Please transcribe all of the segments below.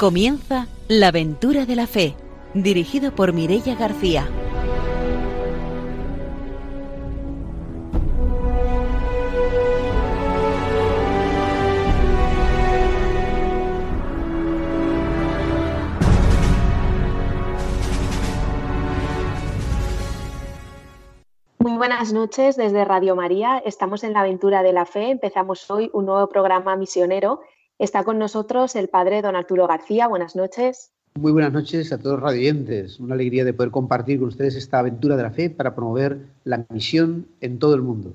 Comienza La aventura de la fe, dirigido por Mirella García. Muy buenas noches desde Radio María. Estamos en la aventura de la fe. Empezamos hoy un nuevo programa misionero Está con nosotros el padre don Arturo García. Buenas noches. Muy buenas noches a todos los radiantes. Una alegría de poder compartir con ustedes esta aventura de la fe para promover la misión en todo el mundo.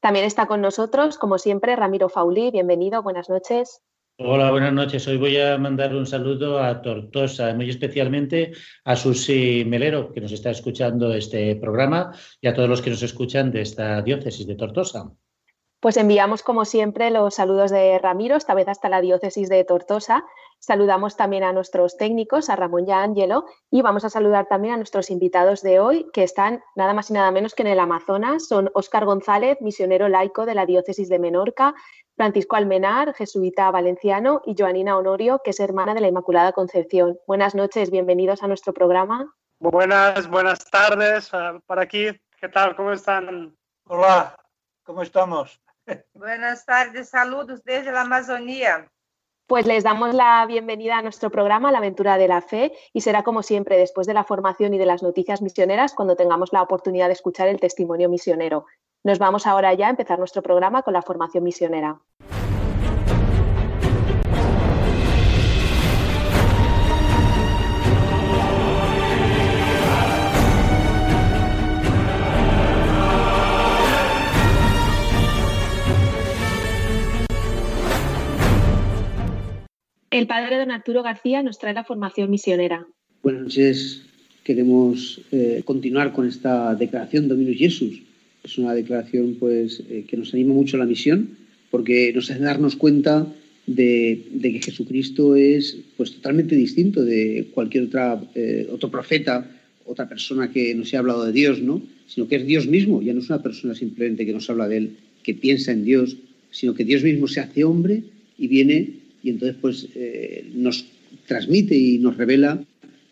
También está con nosotros, como siempre, Ramiro Faulí. Bienvenido. Buenas noches. Hola, buenas noches. Hoy voy a mandar un saludo a Tortosa, muy especialmente a Susi Melero, que nos está escuchando este programa, y a todos los que nos escuchan de esta diócesis de Tortosa. Pues enviamos, como siempre, los saludos de Ramiro, esta vez hasta la diócesis de Tortosa. Saludamos también a nuestros técnicos, a Ramón y a Ángelo, y vamos a saludar también a nuestros invitados de hoy, que están nada más y nada menos que en el Amazonas. Son Óscar González, misionero laico de la diócesis de Menorca, Francisco Almenar, jesuita valenciano, y Joanina Honorio, que es hermana de la Inmaculada Concepción. Buenas noches, bienvenidos a nuestro programa. Buenas, buenas tardes ah, para aquí. ¿Qué tal? ¿Cómo están? Hola, ¿cómo estamos? Buenas tardes, saludos desde la Amazonía. Pues les damos la bienvenida a nuestro programa La aventura de la fe y será como siempre después de la formación y de las noticias misioneras cuando tengamos la oportunidad de escuchar el testimonio misionero. Nos vamos ahora ya a empezar nuestro programa con la formación misionera. El padre don Arturo García nos trae la formación misionera. Buenas noches. Queremos eh, continuar con esta declaración Dominus Jesús. Es una declaración pues, eh, que nos anima mucho a la misión porque nos hace darnos cuenta de, que Jesucristo es pues, totalmente distinto de cualquier otra, eh, otro profeta, otra persona que nos haya hablado de Dios, ¿no? sino que es Dios mismo, ya no es una persona simplemente que nos habla de Él, que piensa en Dios, sino que Dios mismo se hace hombre y viene y entonces pues eh, nos transmite y nos revela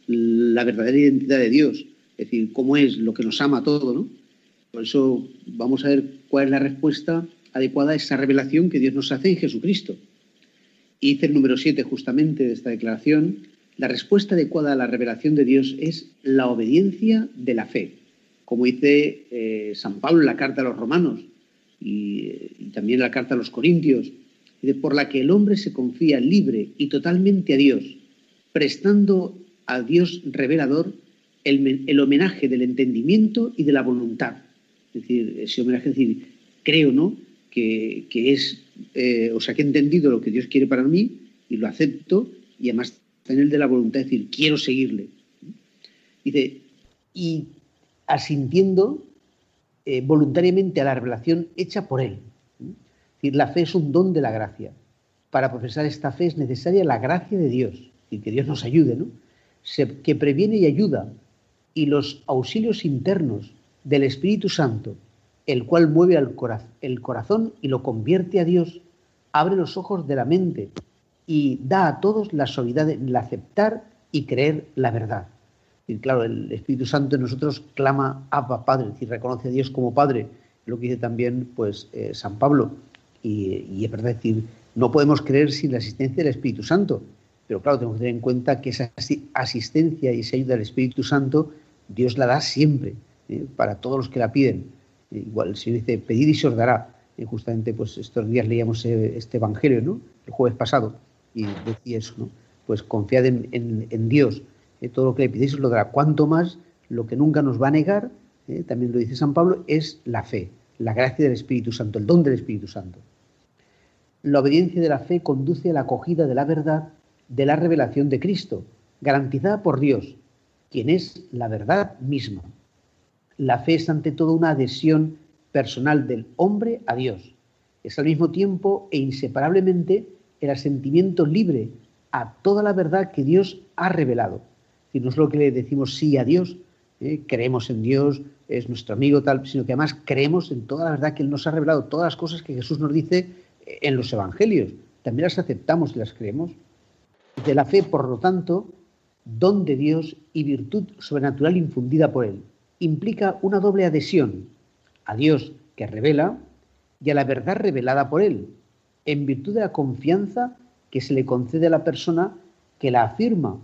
la verdadera identidad de Dios, es decir, cómo es lo que nos ama todo, ¿no? Por eso vamos a ver cuál es la respuesta adecuada a esa revelación que Dios nos hace en Jesucristo. Y dice el número 7 justamente de esta declaración, la respuesta adecuada a la revelación de Dios es la obediencia de la fe, como dice eh, San Pablo en la carta a los romanos y, y también en la carta a los corintios, por la que el hombre se confía libre y totalmente a Dios, prestando a Dios revelador el, homenaje del entendimiento y de la voluntad. Es decir, ese homenaje, es decir, creo, ¿no? Que, es, eh, o sea, que he entendido lo que Dios quiere para mí y lo acepto y además está en el de la voluntad, es decir, quiero seguirle. Dice, y asintiendo eh, voluntariamente a la revelación hecha por Él decir, la fe es un don de la gracia. Para profesar esta fe es necesaria la gracia de Dios, y que Dios nos ayude, ¿no? que previene y ayuda, y los auxilios internos del Espíritu Santo, el cual mueve al el corazón y lo convierte a Dios, abre los ojos de la mente y da a todos la suavidad de aceptar y creer la verdad. Y claro, el Espíritu Santo en nosotros clama Abba Padre, decir, reconoce a Dios como Padre, lo que dice también pues, eh, San Pablo y, es verdad decir, no podemos creer sin la asistencia del Espíritu Santo, pero claro, tenemos que tener en cuenta que esa asistencia y esa ayuda del Espíritu Santo, Dios la da siempre, ¿eh? para todos los que la piden. Eh, igual el Señor dice, pedid y se os dará. Eh, justamente pues estos días leíamos este Evangelio, ¿no? El jueves pasado, y decía eso, ¿no? Pues confiad en, Dios, todo lo que le pidéis os lo dará. Cuanto más, lo que nunca nos va a negar, también lo dice San Pablo, es la fe, la gracia del Espíritu Santo, el don del Espíritu Santo. La obediencia de la fe conduce a la acogida de la verdad de la revelación de Cristo, garantizada por Dios, quien es la verdad misma. La fe es ante todo una adhesión personal del hombre a Dios. Es al mismo tiempo e inseparablemente el asentimiento libre a toda la verdad que Dios ha revelado. Y no es lo que le decimos sí a Dios, ¿eh? creemos en Dios, es nuestro amigo tal, sino que además creemos en toda la verdad que Él nos ha revelado, todas las cosas que Jesús nos dice en los evangelios. También las aceptamos y las creemos. De la fe, por lo tanto, don de Dios y virtud sobrenatural infundida por Él. Implica una doble adhesión a Dios que revela y a la verdad revelada por Él, en virtud de la confianza que se le concede a la persona que la afirma.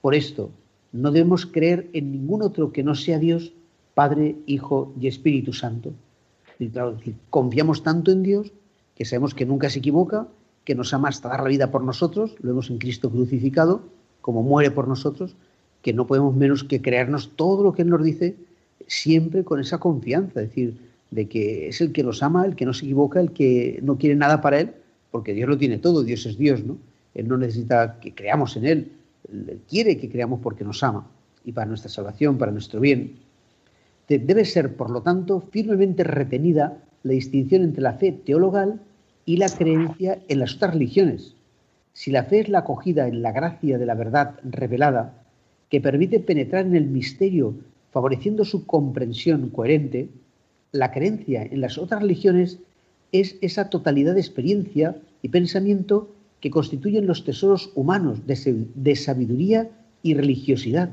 Por esto, no debemos creer en ningún otro que no sea Dios, Padre, Hijo y Espíritu Santo. Y confiamos tanto en Dios que sabemos que nunca se equivoca, que nos ama hasta dar la vida por nosotros, lo vemos en Cristo crucificado, como muere por nosotros, que no podemos menos que creernos todo lo que Él nos dice siempre con esa confianza, es decir, de que es el que nos ama, el que no se equivoca, el que no quiere nada para Él, porque Dios lo tiene todo, Dios es Dios, ¿no? Él no necesita que creamos en Él, Él quiere que creamos porque nos ama y para nuestra salvación, para nuestro bien. Debe ser, por lo tanto, firmemente retenida la distinción entre la fe teologal y la creencia en las otras religiones. Si la fe es la acogida en la gracia de la verdad revelada, que permite penetrar en el misterio, favoreciendo su comprensión coherente, la creencia en las otras religiones es esa totalidad de experiencia y pensamiento que constituyen los tesoros humanos de, sabiduría y religiosidad,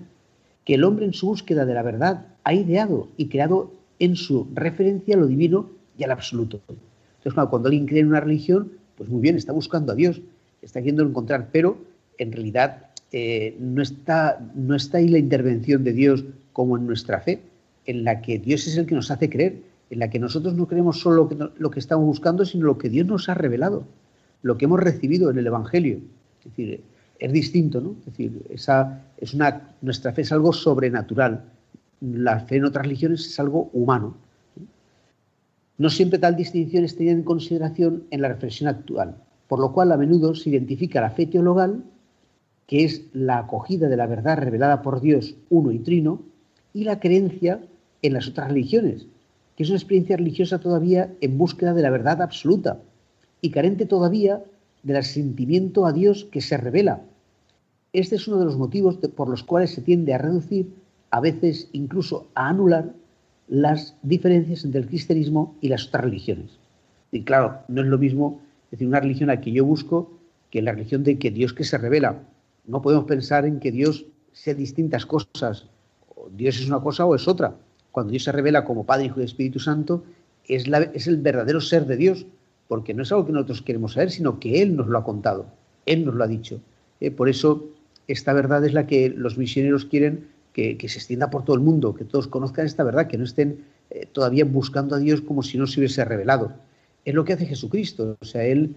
que el hombre en su búsqueda de la verdad ha ideado y creado en su referencia a lo divino y al absoluto. Cuando alguien cree en una religión, pues muy bien, está buscando a Dios, está queriendo encontrar, pero en realidad eh, no, está, no está ahí la intervención de Dios como en nuestra fe, en la que Dios es el que nos hace creer, en la que nosotros no creemos solo lo que, lo que estamos buscando, sino lo que Dios nos ha revelado, lo que hemos recibido en el Evangelio. Es decir, es distinto, ¿no? Es decir, esa, es una, nuestra fe es algo sobrenatural, la fe en otras religiones es algo humano. No siempre tal distinción es tenida en consideración en la reflexión actual, por lo cual a menudo se identifica la fe teologal, que es la acogida de la verdad revelada por Dios uno y trino, y la creencia en las otras religiones, que es una experiencia religiosa todavía en búsqueda de la verdad absoluta y carente todavía del asentimiento a Dios que se revela. Este es uno de los motivos por los cuales se tiende a reducir, a veces incluso a anular, las diferencias entre el cristianismo y las otras religiones. Y claro, no es lo mismo decir una religión a que yo busco que la religión de que Dios que se revela. No podemos pensar en que Dios sea distintas cosas. Dios es una cosa o es otra cuando Dios se revela como Padre, Hijo y Espíritu Santo, es, la, es el verdadero ser de Dios, porque no es algo que nosotros queremos saber, sino que Él nos lo ha contado, Él nos lo ha dicho. Eh, por eso, esta verdad es la que los misioneros quieren que, se extienda por todo el mundo, que todos conozcan esta verdad, que no estén eh, todavía buscando a Dios como si no se hubiese revelado. Es lo que hace Jesucristo, o sea, Él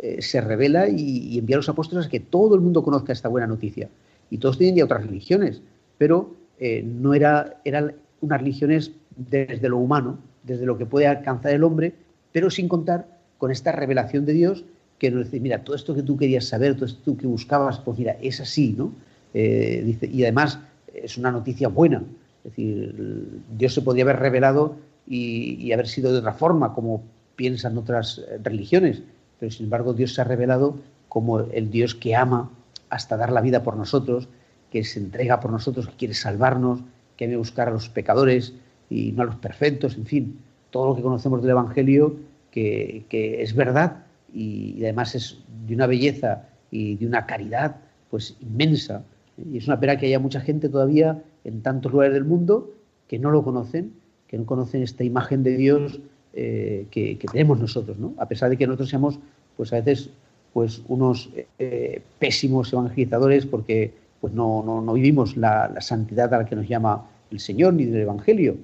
eh, se revela y, envía a los apóstoles a que todo el mundo conozca esta buena noticia. Y todos tienen ya otras religiones, pero no era, era unas religiones desde lo humano, desde lo que puede alcanzar el hombre, pero sin contar con esta revelación de Dios que nos dice, mira, todo esto que tú querías saber, todo esto que buscabas, pues mira, es así, ¿no? Eh, dice, y además es una noticia buena. Es decir, Dios se podría haber revelado y, y, haber sido de otra forma, como piensan otras religiones, pero sin embargo Dios se ha revelado como el Dios que ama hasta dar la vida por nosotros, que se entrega por nosotros, que quiere salvarnos, que hay que buscar a los pecadores y no a los perfectos, en fin, todo lo que conocemos del Evangelio, que, es verdad y, además es de una belleza y de una caridad pues inmensa. Y es una pena que haya mucha gente todavía en tantos lugares del mundo que no lo conocen, que no conocen esta imagen de Dios eh, que, tenemos nosotros, ¿no? A pesar de que nosotros seamos, pues a veces, pues unos eh, pésimos evangelizadores porque pues no, no, vivimos la, santidad a la que nos llama el Señor ni del Evangelio,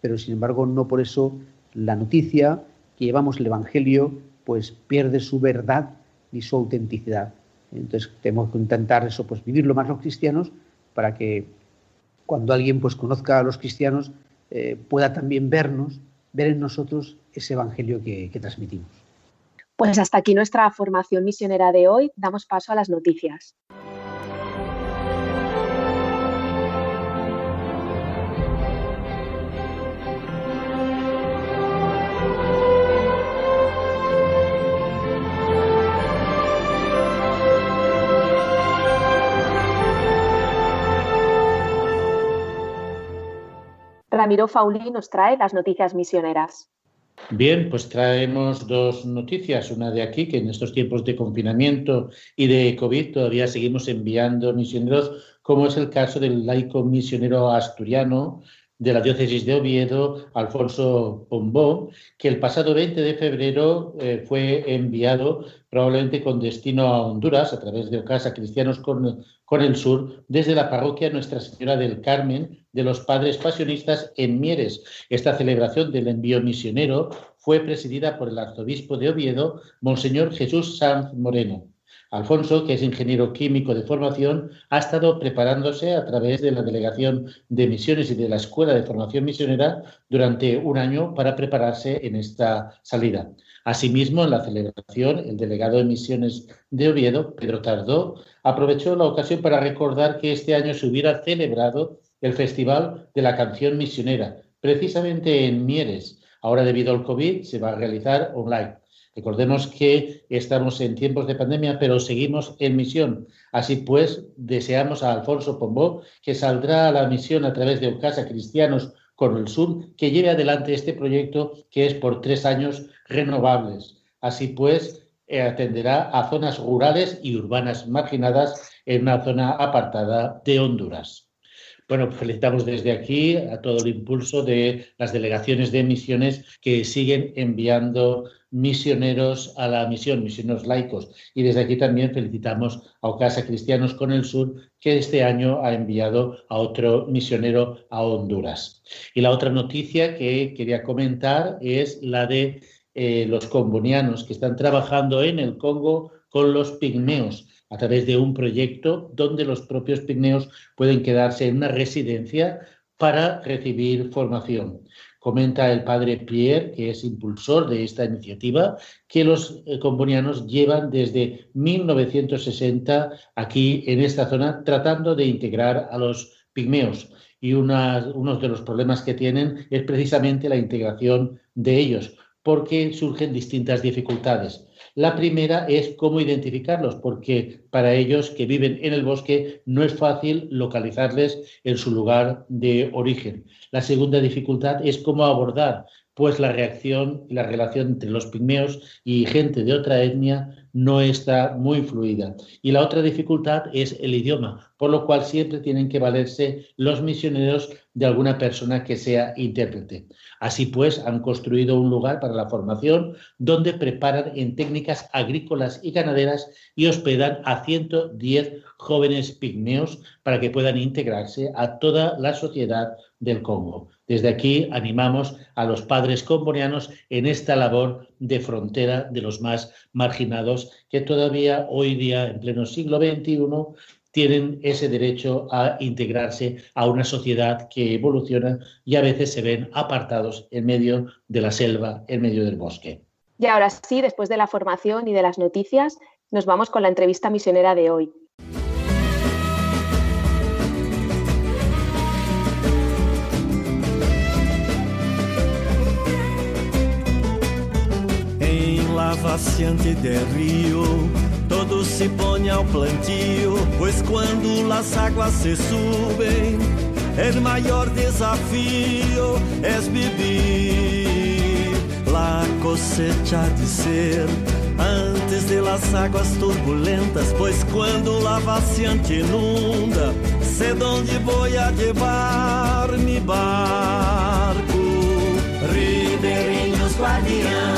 pero sin embargo no por eso la noticia que llevamos el Evangelio pues pierde su verdad ni su autenticidad. Entonces tenemos que intentar eso, pues vivirlo más los cristianos para que cuando alguien pues conozca a los cristianos eh, pueda también vernos, ver en nosotros ese Evangelio que transmitimos. Pues hasta aquí nuestra formación misionera de hoy. Damos paso a las noticias. Ramiro Fauli nos trae las noticias misioneras. Bien, pues traemos dos noticias. Una de aquí, que en estos tiempos de confinamiento y de COVID todavía seguimos enviando misioneros, como es el caso del laico misionero asturiano de la diócesis de Oviedo, Alfonso Pombó, que el pasado 20 de febrero eh, fue enviado probablemente con destino a Honduras a través de Casa Cristianos con, con el Sur, desde la parroquia Nuestra Señora del Carmen de los Padres Pasionistas en Mieres. Esta celebración del envío misionero fue presidida por el arzobispo de Oviedo, Monseñor Jesús Sanz Moreno. Alfonso, que es ingeniero químico de formación, ha estado preparándose a través de la Delegación de Misiones y de la Escuela de Formación Misionera durante un año para prepararse en esta salida. Asimismo, en la celebración, el delegado de Misiones de Oviedo, Pedro Tardó, aprovechó la ocasión para recordar que este año se hubiera celebrado el Festival de la Canción Misionera, precisamente en Mieres. Ahora, debido al COVID, se va a realizar online. Recordemos que estamos en tiempos de pandemia, pero seguimos en misión. Así pues, deseamos a Alfonso Pombó que saldrá a la misión a través de Casa Cristianos con el Sur, que lleve adelante este proyecto que es por tres años renovables. Así pues, eh, atenderá a zonas rurales y urbanas marginadas en una zona apartada de Honduras. Bueno, felicitamos desde aquí a todo el impulso de las delegaciones de misiones que siguen enviando misioneros a la misión, misioneros laicos. Y desde aquí también felicitamos a Ocasa Cristianos con el Sur, que este año ha enviado a otro misionero a Honduras. Y la otra noticia que quería comentar es la de eh, los combonianos que están trabajando en el Congo con los pigmeos a través de un proyecto donde los propios pigmeos pueden quedarse en una residencia para recibir formación. Comenta el padre Pierre, que es impulsor de esta iniciativa, que los eh, combonianos llevan desde 1960 aquí en esta zona tratando de integrar a los pigmeos. Y uno de los problemas que tienen es precisamente la integración de ellos, porque surgen distintas dificultades. La primera es cómo identificarlos, porque para ellos que viven en el bosque no es fácil localizarles en su lugar de origen. La segunda dificultad es cómo abordar pues la reacción y la relación entre los pigmeos y gente de otra etnia no está muy fluida. Y la otra dificultad es el idioma, por lo cual siempre tienen que valerse los misioneros de alguna persona que sea intérprete. Así pues, han construido un lugar para la formación donde preparan en técnicas agrícolas y ganaderas y hospedan a 110 jóvenes pigmeos para que puedan integrarse a toda la sociedad del Congo. Desde aquí animamos a los padres combonianos en esta labor de frontera de los más marginados que todavía hoy día, en pleno siglo XXI, tienen ese derecho a integrarse a una sociedad que evoluciona y a veces se ven apartados en medio de la selva, en medio del bosque. Y ahora sí, después de la formación y de las noticias, nos vamos con la entrevista misionera de hoy. Vaciante del río, todo se pone al plantio, pues cuando las aguas se suben, el mayor desafío es vivir. La cosecha de ser antes de las aguas turbulentas, pues cuando la vaciante inunda, sé dónde voy a llevar mi barco. Ribeirinhos guardianes de nuestra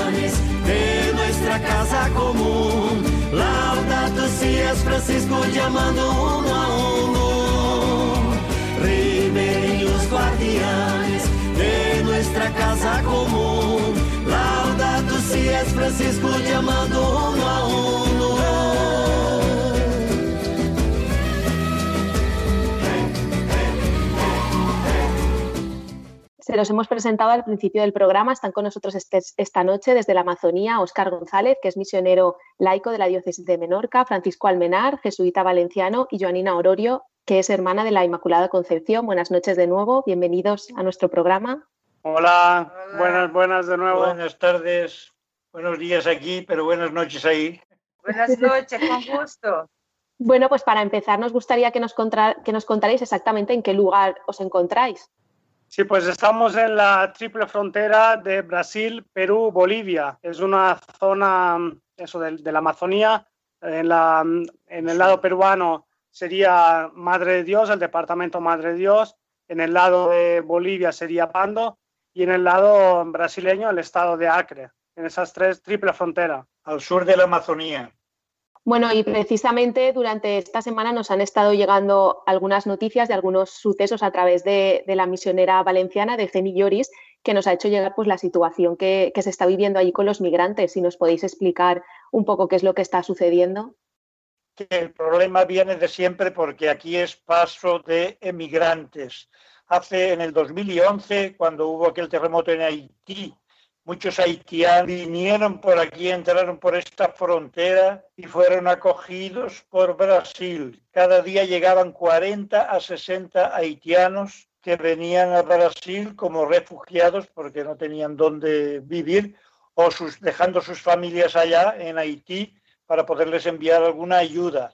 casa común. Laudato si es Francisco llamando uno a uno. Ribeirinhos guardianes de nuestra casa común. Laudato si es Francisco llamando uno a uno. Se los hemos presentado al principio del programa. Están con nosotros este, esta noche desde la Amazonía Óscar González, que es misionero laico de la diócesis de Menorca, Francisco Almenar, jesuita valenciano, y Joanina Ororio, que es hermana de la Inmaculada Concepción. Buenas noches de nuevo. Bienvenidos a nuestro programa. Hola, buenas, buenas de nuevo. Buenas tardes, buenos días aquí, pero buenas noches ahí. Buenas noches, con gusto. Bueno, pues para empezar nos gustaría que nos, que nos contarais exactamente en qué lugar os encontráis. Sí, pues estamos en la triple frontera de Brasil, Perú, Bolivia. Es una zona, eso, de, de la Amazonía. En, la, en el lado peruano sería Madre de Dios, el departamento Madre de Dios. En el lado de Bolivia sería Pando. Y en el lado brasileño, el estado de Acre. En esas tres, triple frontera. Al sur de la Amazonía. Bueno, y precisamente durante esta semana nos han estado llegando algunas noticias de algunos sucesos a través de, la misionera valenciana de Ceni Lloris, que nos ha hecho llegar pues, la situación que, que, se está viviendo allí con los migrantes. Si nos podéis explicar un poco qué es lo que está sucediendo. El problema viene de siempre porque aquí es paso de emigrantes. Hace en el 2011, cuando hubo aquel terremoto en Haití, Muchos haitianos vinieron por aquí, entraron por esta frontera y fueron acogidos por Brasil. Cada día llegaban 40 a 60 haitianos que venían a Brasil como refugiados porque no tenían dónde vivir o sus, dejando sus familias allá en Haití para poderles enviar alguna ayuda.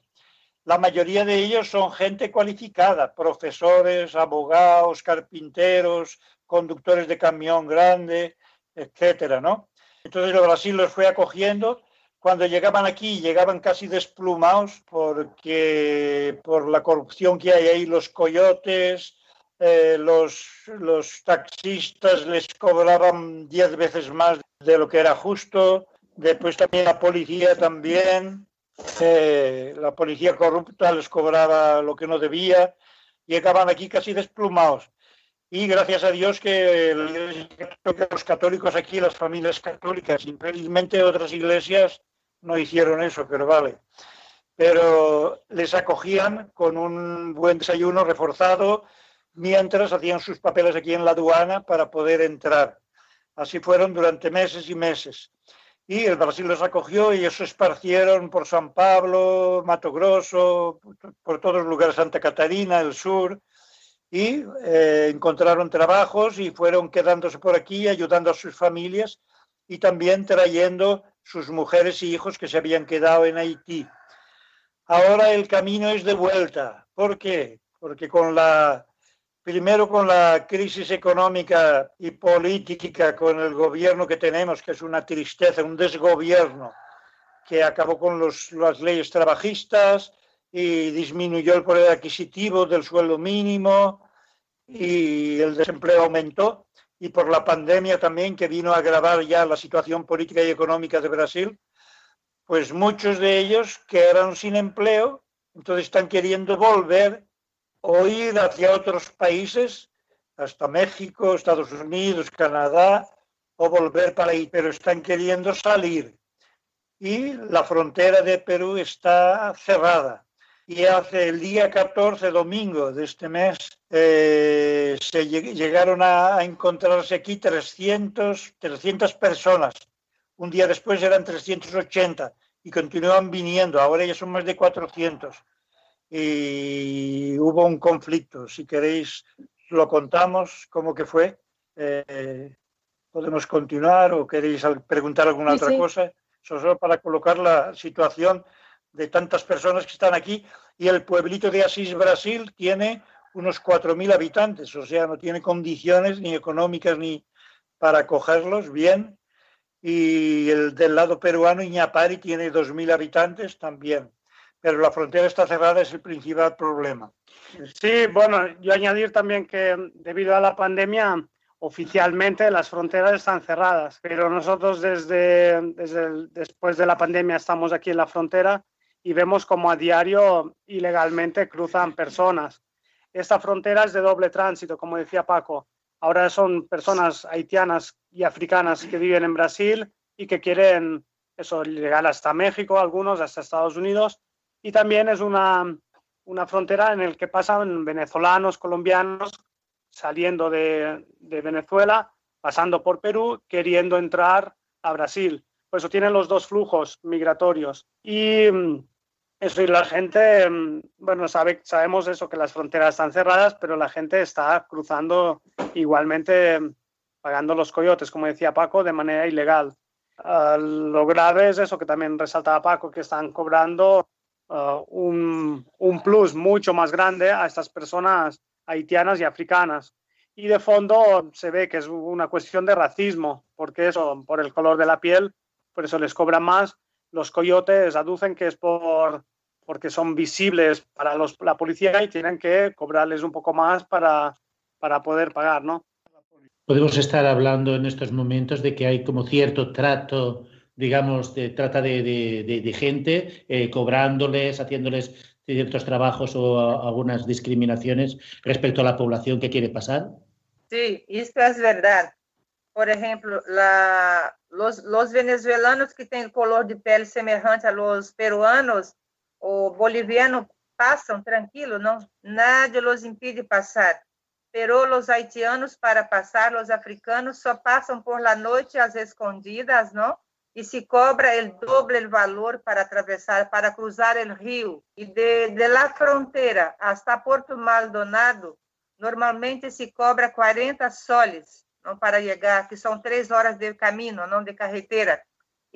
La mayoría de ellos son gente cualificada, profesores, abogados, carpinteros, conductores de camión grande, etcétera, ¿no? Entonces el Brasil los fue acogiendo. Cuando llegaban aquí, llegaban casi desplumados porque por la corrupción que hay ahí, los coyotes, eh, los, los taxistas les cobraban diez veces más de lo que era justo. Después también la policía también, eh, la policía corrupta les cobraba lo que no debía. Llegaban aquí casi desplumados y gracias a Dios que los católicos aquí, las familias católicas, infelizmente otras iglesias no hicieron eso, pero vale. Pero les acogían con un buen desayuno reforzado mientras hacían sus papeles aquí en la aduana para poder entrar. Así fueron durante meses y meses. Y el Brasil los acogió y ellos esparcieron por San Pablo, Mato Grosso, por todos los lugares, Santa Catarina, el sur, y eh, encontraron trabajos y fueron quedándose por aquí, ayudando a sus familias y también trayendo sus mujeres y hijos que se habían quedado en Haití. Ahora el camino es de vuelta. ¿Por qué? Porque con la, primero con la crisis económica y política, con el gobierno que tenemos, que es una tristeza, un desgobierno, que acabó con los, las leyes trabajistas, y disminuyó el poder adquisitivo del sueldo mínimo y el desempleo aumentó y por la pandemia también que vino a agravar ya la situación política y económica de Brasil, pues muchos de ellos quedaron sin empleo, entonces están queriendo volver o ir hacia otros países, hasta México, Estados Unidos, Canadá, o volver para ahí, pero están queriendo salir. Y la frontera de Perú está cerrada y hace el día 14, domingo de este mes, eh, se llegaron a, a, encontrarse aquí 300, 300 personas. Un día después eran 380 y continúan viniendo. Ahora ya son más de 400. Y hubo un conflicto. Si queréis, lo contamos, cómo que fue. Eh, podemos continuar o queréis preguntar alguna sí, otra sí. cosa. Solo para colocar la situación de tantas personas que están aquí y el pueblito de Asís, Brasil, tiene unos 4.000 habitantes, o sea, no tiene condiciones ni económicas ni para acogerlos bien. Y el del lado peruano, Iñapari, tiene 2.000 habitantes también. Pero la frontera está cerrada, es el principal problema. Sí, bueno, yo añadir también que debido a la pandemia, oficialmente las fronteras están cerradas, pero nosotros desde, desde después de la pandemia estamos aquí en la frontera y vemos como a diario ilegalmente cruzan personas. Esta frontera es de doble tránsito, como decía Paco. Ahora son personas haitianas y africanas que viven en Brasil y que quieren eso, llegar hasta México, algunos hasta Estados Unidos. Y también es una, una frontera en la que pasan venezolanos, colombianos, saliendo de, de Venezuela, pasando por Perú, queriendo entrar a Brasil. Por eso tienen los dos flujos migratorios. Y eso y la gente, mm, bueno, sabe, sabemos eso, que las fronteras están cerradas, pero la gente está cruzando igualmente, mm, pagando los coyotes, como decía Paco, de manera ilegal. Uh, lo grave es eso que también resaltaba Paco, que están cobrando uh, un, un, plus mucho más grande a estas personas haitianas y africanas. y de fondo se ve que es una cuestión de racismo, porque eso, por el color de la piel, por eso les cobran más. Los coyotes aducen que es por porque son visibles para los, la policía y tienen que cobrarles un poco más para, para poder pagar, ¿no? Podemos estar hablando en estos momentos de que hay como cierto trato, digamos, de trata de, de, de, gente, eh, cobrándoles, haciéndoles ciertos trabajos o a, algunas discriminaciones respecto a la población que quiere pasar. Sí, esto es verdad. Por ejemplo, la, los, los venezolanos que tienen color de piel semejante a los peruanos, o boliviano passam tranquilo, não, nada os impede passar. Pero os haitianos para passar, os africanos só passam por la noite às escondidas, não? E se cobra o doble valor para atravessar, para cruzar o rio. E de, de la fronteira hasta Porto Maldonado, normalmente se cobra 40 soles não, para chegar, que são três horas de caminho, não de carretera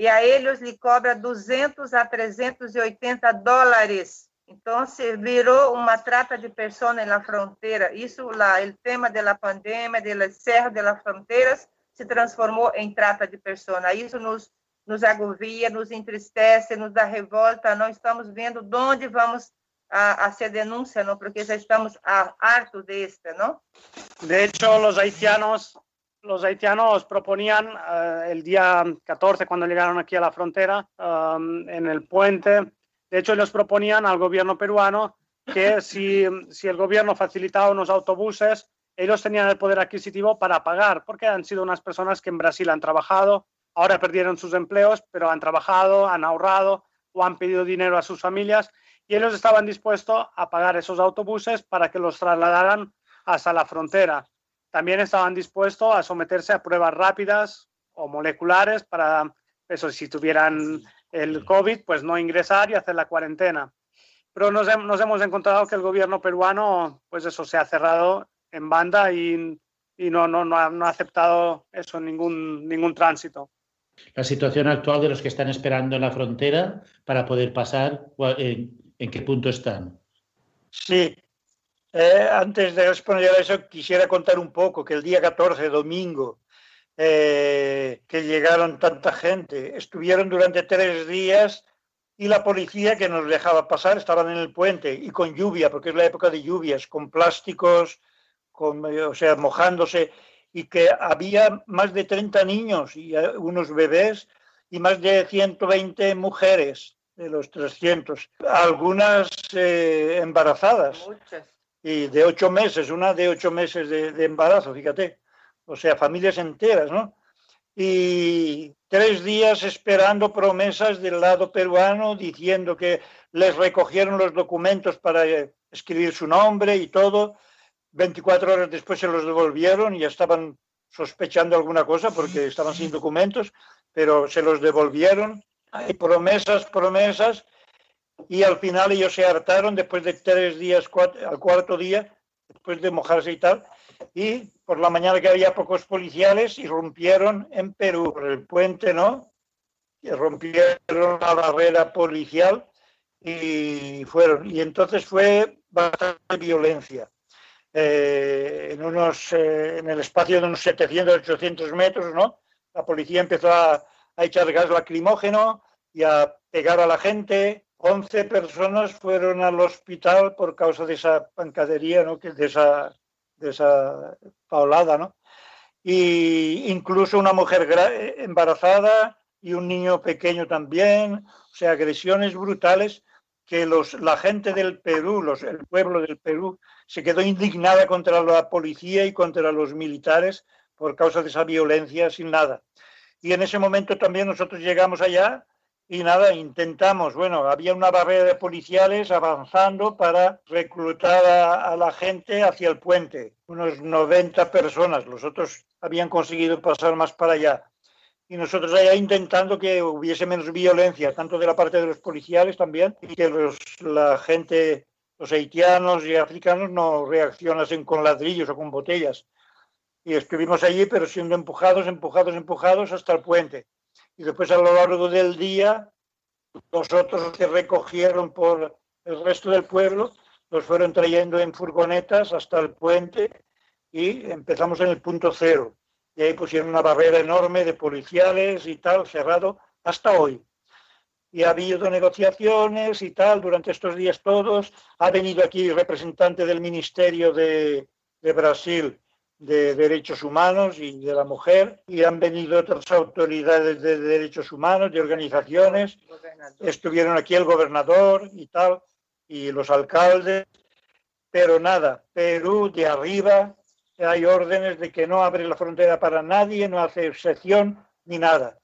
e a eles lhe cobra 200 a 380 dólares. Então, se virou uma trata de pessoas na fronteira. Isso, lá, o tema da pandemia, do cerro das fronteiras, se transformou em trata de pessoas. Isso nos, nos nos entristece, nos dá revolta. Não estamos vendo de onde vamos a, a ser denúncia, não? porque já estamos hartos deste, não? De hecho, os haitianos los haitianos proponían uh, el día 14, cuando llegaron aquí a la frontera, um, en el puente, de hecho ellos proponían al gobierno peruano que si, si, el gobierno facilitaba unos autobuses, ellos tenían el poder adquisitivo para pagar, porque han sido unas personas que en Brasil han trabajado, ahora perdieron sus empleos, pero han trabajado, han ahorrado o han pedido dinero a sus familias y ellos estaban dispuestos a pagar esos autobuses para que los trasladaran hasta la frontera. También estaban dispuestos a someterse a pruebas rápidas o moleculares para, eso, si tuvieran el COVID, pues no ingresar y hacer la cuarentena. Pero nos, nos hemos encontrado que el gobierno peruano, pues eso, se ha cerrado en banda y, y no, no, no, ha, no ha aceptado eso, ningún, ningún tránsito. La situación actual de los que están esperando en la frontera para poder pasar, ¿en, en qué punto están? Sí, eh, antes de responder a eso, quisiera contar un poco que el día 14, domingo, eh, que llegaron tanta gente, estuvieron durante tres días y la policía que nos dejaba pasar estaban en el puente y con lluvia, porque es la época de lluvias, con plásticos, con, o sea, mojándose, y que había más de 30 niños y eh, unos bebés y más de 120 mujeres de los 300, algunas eh, embarazadas. Muchas y de ocho meses, una de ocho meses de, de, embarazo, fíjate, o sea, familias enteras, ¿no? Y tres días esperando promesas del lado peruano diciendo que les recogieron los documentos para escribir su nombre y todo. 24 horas después se los devolvieron y ya estaban sospechando alguna cosa porque estaban sin documentos, pero se los devolvieron. Hay promesas, promesas, y al final ellos se hartaron después de tres días, cuatro, al cuarto día, después de mojarse y tal, y por la mañana que había pocos policiales y rompieron en Perú, el puente, ¿no? Y rompieron la barrera policial y fueron. Y entonces fue bastante violencia. Eh, en, unos, eh, en el espacio de unos 700, 800 metros, ¿no? La policía empezó a, a echar gas lacrimógeno y a pegar a la gente, 11 personas fueron al hospital por causa de esa pancadería, ¿no? de, esa, de esa paulada. ¿no? Y incluso una mujer embarazada y un niño pequeño también, o sea, agresiones brutales que los, la gente del Perú, los, el pueblo del Perú, se quedó indignada contra la policía y contra los militares por causa de esa violencia sin nada. Y en ese momento también nosotros llegamos allá y nada, intentamos, bueno, había una barrera de policiales avanzando para reclutar a, la gente hacia el puente, unos 90 personas, los otros habían conseguido pasar más para allá. Y nosotros allá intentando que hubiese menos violencia, tanto de la parte de los policiales también, y que los, la gente, los haitianos y africanos no reaccionasen con ladrillos o con botellas. Y estuvimos allí, pero siendo empujados, empujados, empujados hasta el puente y después a lo largo del día los otros que recogieron por el resto del pueblo los fueron trayendo en furgonetas hasta el puente y empezamos en el punto cero. Y ahí pusieron una barrera enorme de policiales y tal, cerrado hasta hoy. Y ha habido negociaciones y tal durante estos días todos. Ha venido aquí representante del Ministerio de, de Brasil de Derechos Humanos y de la Mujer y han venido otras autoridades de derechos humanos, de organizaciones. Estuvieron aquí el gobernador y tal, y los alcaldes, pero nada, Perú de arriba hay órdenes de que no abre la frontera para nadie, no hace excepción ni nada.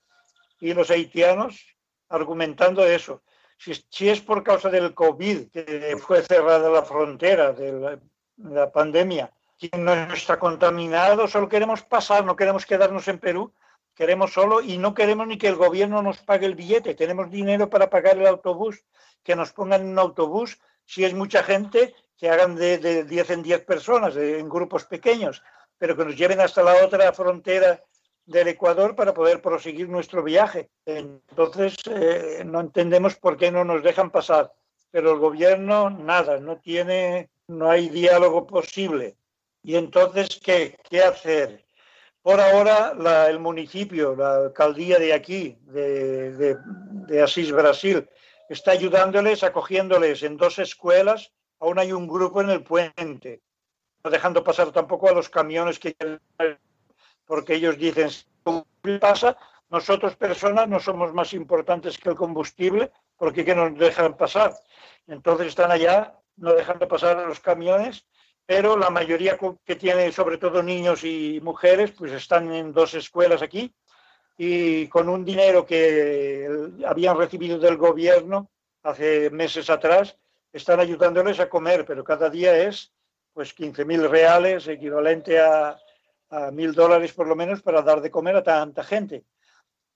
Y los haitianos argumentando eso. Si, es por causa del COVID que fue cerrada la frontera de la pandemia, quien no está contaminado, solo queremos pasar, no queremos quedarnos en Perú, queremos solo y no queremos ni que el gobierno nos pague el billete, tenemos dinero para pagar el autobús, que nos pongan en un autobús, si es mucha gente, que hagan de, de 10 en 10 personas, en grupos pequeños, pero que nos lleven hasta la otra frontera del Ecuador para poder proseguir nuestro viaje. Entonces, eh, no entendemos por qué no nos dejan pasar, pero el gobierno nada, no tiene, no hay diálogo posible. Y entonces, ¿qué, qué hacer? Por ahora, el municipio, la alcaldía de aquí, de, de, de, Asís, Brasil, está ayudándoles, acogiéndoles en dos escuelas. Aún hay un grupo en el puente, no dejando pasar tampoco a los camiones que porque ellos dicen, ¿qué pasa? Nosotros personas no somos más importantes que el combustible, porque ¿qué nos dejan pasar? Entonces están allá, no dejando pasar a los camiones pero la mayoría que tiene, sobre todo niños y mujeres, pues están en dos escuelas aquí y con un dinero que habían recibido del gobierno hace meses atrás, están ayudándoles a comer, pero cada día es pues 15 mil reales, equivalente a, mil dólares por lo menos, para dar de comer a tanta gente.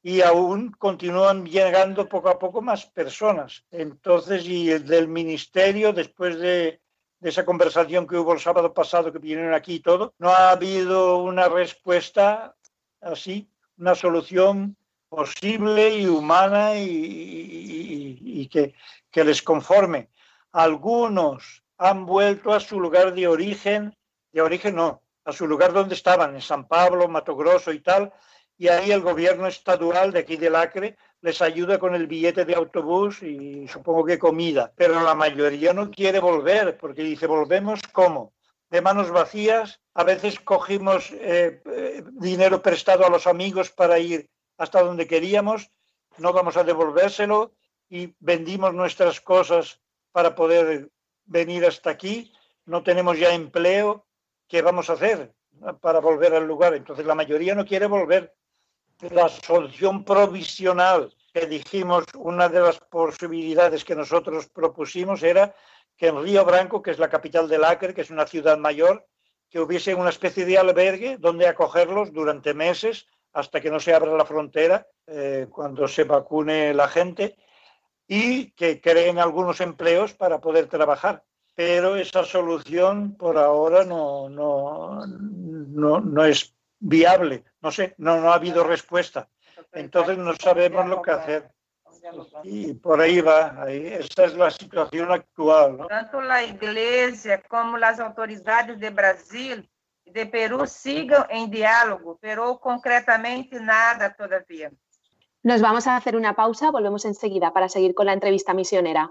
Y aún continúan llegando poco a poco más personas. Entonces, y el del ministerio, después de, de esa conversación que hubo el sábado pasado, que vinieron aquí y todo, no ha habido una respuesta así, una solución posible y humana y, que, que, les conforme. Algunos han vuelto a su lugar de origen, de origen no, a su lugar donde estaban, en San Pablo, Mato Grosso y tal, y ahí el gobierno estadual de aquí del Acre les ayuda con el billete de autobús y supongo que comida, pero la mayoría no quiere volver porque dice, volvemos cómo? De manos vacías, a veces cogimos eh, eh, dinero prestado a los amigos para ir hasta donde queríamos, no vamos a devolvérselo y vendimos nuestras cosas para poder venir hasta aquí, no tenemos ya empleo, ¿qué vamos a hacer para volver al lugar? Entonces la mayoría no quiere volver la solución provisional que dijimos, una de las posibilidades que nosotros propusimos era que en Río Branco, que es la capital del Acre, que es una ciudad mayor, que hubiese una especie de albergue donde acogerlos durante meses hasta que no se abra la frontera, eh, cuando se vacune la gente, y que creen algunos empleos para poder trabajar. Pero esa solución por ahora no, no, no, no es viable. No sé, no, no ha habido respuesta. Entonces no sabemos lo que hacer. Y por ahí va, ahí, esa es la situación actual. ¿no? Tanto la iglesia como las autoridades de Brasil y de Perú sigan en diálogo, pero concretamente nada todavía. Nos vamos a hacer una pausa, volvemos enseguida para seguir con la entrevista misionera.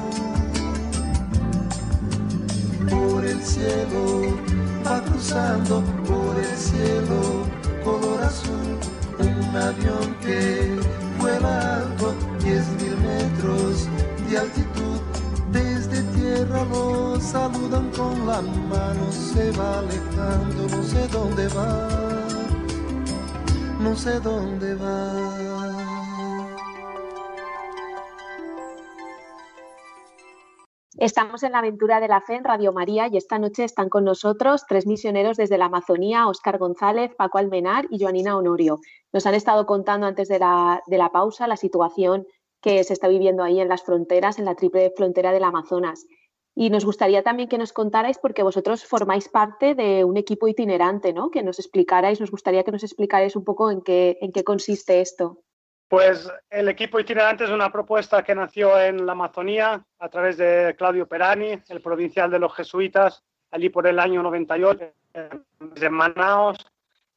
El cielo va cruzando, por el cielo color azul, un avión que vuela alto, diez mil metros de altitud. Desde tierra lo saludan con la mano, se va alejando, no sé dónde va, no sé dónde va. Estamos en la aventura de la fe en Radio María y esta noche están con nosotros tres misioneros desde la Amazonía, Óscar González, Paco Almenar y Joanina Honorio. Nos han estado contando antes de la, de la pausa la situación que se está viviendo ahí en las fronteras, en la triple frontera del Amazonas. Y nos gustaría también que nos contarais, porque vosotros formáis parte de un equipo itinerante, ¿no? Que nos explicarais, nos gustaría que nos explicarais un poco en qué, en qué consiste esto. Pues el equipo itinerante es una propuesta que nació en la Amazonía a través de Claudio Perani, el provincial de los jesuitas, allí por el año 98, de Manaos.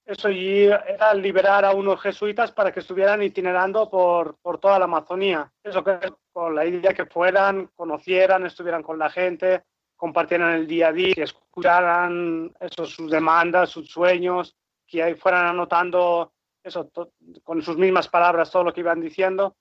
Eso era liberar a unos jesuitas para que estuvieran itinerando por, por toda la Amazonía. Eso que, con la idea que fueran, conocieran, estuvieran con la gente, compartieran el día a día, escucharan eso, sus demandas, sus sueños, que ahí fueran anotando eso, con sus mismas palabras, todo lo que iban diciendo.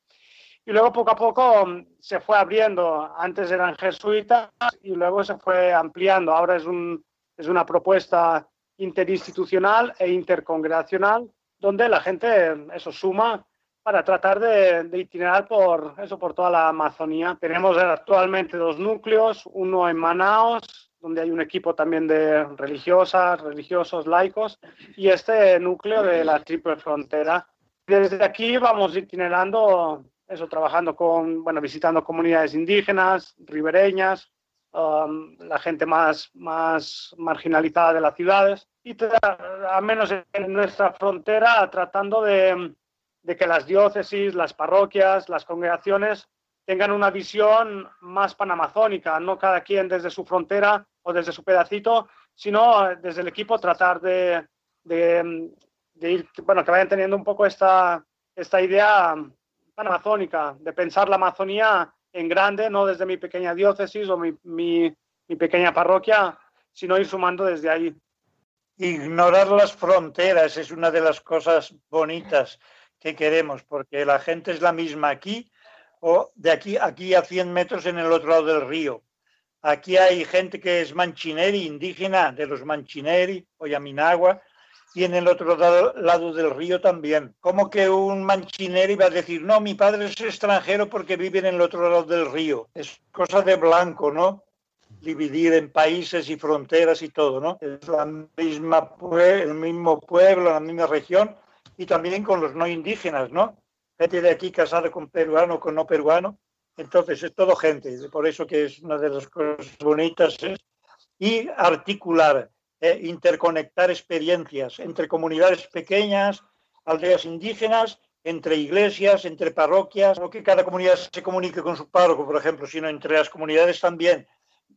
Y luego poco a poco mm, se fue abriendo. Antes eran jesuitas y luego se fue ampliando. Ahora es, un, es una propuesta interinstitucional e intercongregacional donde la gente eso suma para tratar de, de, itinerar por eso por toda la Amazonía. Tenemos actualmente dos núcleos, uno en Manaos donde hay un equipo también de religiosas, religiosos, laicos, y este núcleo de la triple frontera. Desde aquí vamos itinerando, eso, trabajando con, bueno, visitando comunidades indígenas, ribereñas, um, la gente más, más marginalizada de las ciudades, y al menos en nuestra frontera tratando de, de que las diócesis, las parroquias, las congregaciones tengan una visión más panamazónica, no cada quien desde su frontera o desde su pedacito, sino desde el equipo tratar de, de, ir, bueno, que vayan teniendo un poco esta, esta idea panamazónica, de pensar la Amazonía en grande, no desde mi pequeña diócesis o mi, mi, mi pequeña parroquia, sino ir sumando desde ahí. Ignorar las fronteras es una de las cosas bonitas que queremos, porque la gente es la misma aquí o de aquí, aquí a 100 metros en el otro lado del río. Aquí hay gente que es manchineri, indígena de los manchineri o yaminagua, y en el otro lado, del río también. ¿Cómo que un manchineri va a decir, no, mi padre es extranjero porque vive en el otro lado del río? Es cosa de blanco, ¿no? Dividir en países y fronteras y todo, ¿no? Es la misma el mismo pueblo, la misma región, y también con los no indígenas, ¿no? gente de aquí casada con peruano, con no peruano. Entonces es todo gente, por eso que es una de las cosas bonitas. y articular, eh, interconectar experiencias entre comunidades pequeñas, aldeas indígenas, entre iglesias, entre parroquias, no que cada comunidad se comunique con su párroco, por ejemplo, sino entre las comunidades también.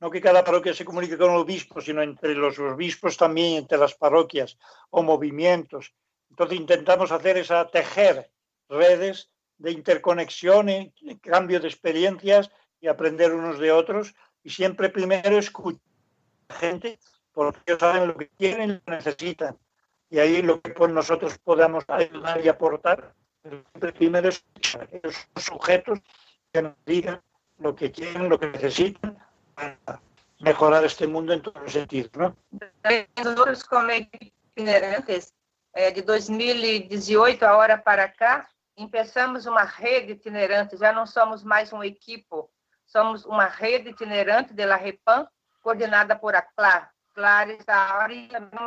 No que cada parroquia se comunique con el obispo, sino entre los obispos también, entre las parroquias o movimientos. Entonces intentamos hacer esa tejer redes de interconexión, y cambio de experiencias y aprender unos de otros. Y siempre primero escuchar a la gente porque ellos saben lo que quieren y lo necesitan. Y ahí lo que pues nosotros podamos ayudar y aportar, siempre primero escuchar a esos sujetos que nos digan lo que quieren, lo que necesitan para mejorar este mundo en todos los sentidos. ¿no? Como itinerantes, eh, de 2018 ahora para acá, Empezamos uma rede itinerante, já não somos mais um equipo, somos uma rede itinerante de la Repan, coordenada por a CLAR. CLAR está ahora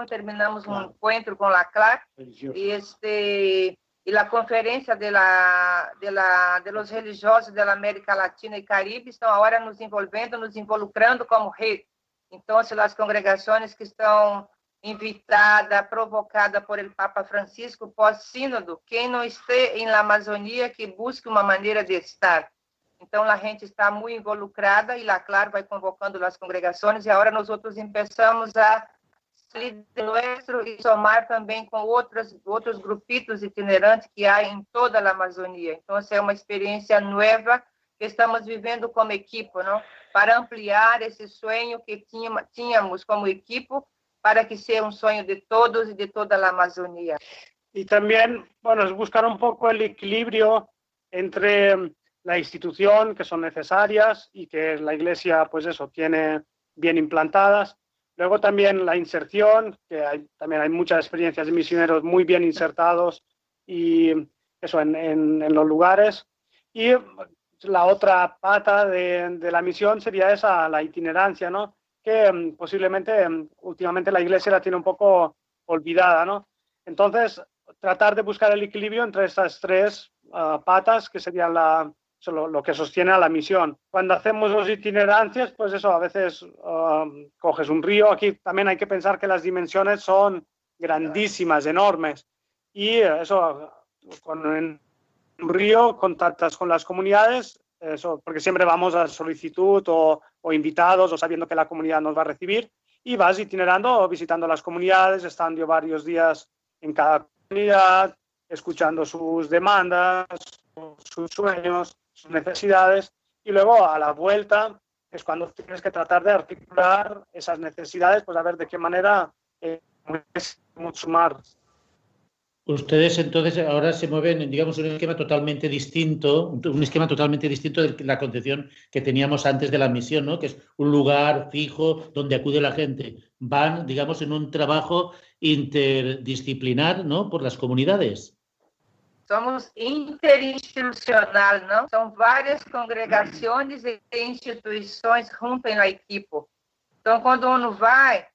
terminamos um encontro com a CLAR, e este e a conferência de, la, de, la, de los religiosos da América Latina e Caribe estão agora nos envolvendo, nos involucrando como rede. Então, as congregações que estão invitada, provocada por el Papa Francisco pós-sínodo, quem não esteja la Amazônia que busque uma maneira de estar. Então, a gente está muito involucrada e lá, claro, vai convocando as congregações e agora nós outros começamos a nuestro e somar também com outros outros grupitos itinerantes que há em toda a Amazônia. Então, essa é uma experiência nova que estamos vivendo como equipo, ¿no? Para ampliar ese sueño que tínhamos como equipo para que sea un sueño de todos y de toda la Amazonía. Y también, bueno, es buscar un poco el equilibrio entre la institución, que son necesarias y que la Iglesia, pues eso, tiene bien implantadas. Luego también la inserción, que hay, también hay muchas experiencias de misioneros muy bien insertados y eso en, en, los lugares. Y la otra pata de, de, la misión sería esa, la itinerancia, ¿no? Mm, posiblemente mm, últimamente la iglesia la tiene un poco olvidada, ¿no? Entonces, tratar de buscar el equilibrio entre estas tres uh, patas, que serían la, lo, lo, que sostiene a la misión. Cuando hacemos los itinerancias, pues eso, a veces uh, coges un río. Aquí también hay que pensar que las dimensiones son grandísimas, enormes. Y eso, con un río contactas con las comunidades, eso, porque siempre vamos a solicitud o, o invitados o sabiendo que la comunidad nos va a recibir y vas itinerando, visitando las comunidades, estando varios días en cada comunidad, escuchando sus demandas, sus sueños, sus necesidades y luego a la vuelta es cuando tienes que tratar de articular esas necesidades, pues a ver de qué manera eh, sumar. Ustedes entonces ahora se mueven, digamos, en un esquema totalmente distinto, un esquema totalmente distinto de la concepción que teníamos antes de la misión, ¿no? Que es un lugar fijo donde acude la gente. Van, digamos, en un trabajo interdisciplinar, ¿no? Por las comunidades. Somos interinstitucional, não? São várias congregações e instituições junto na equipe. Então, quando uno vai,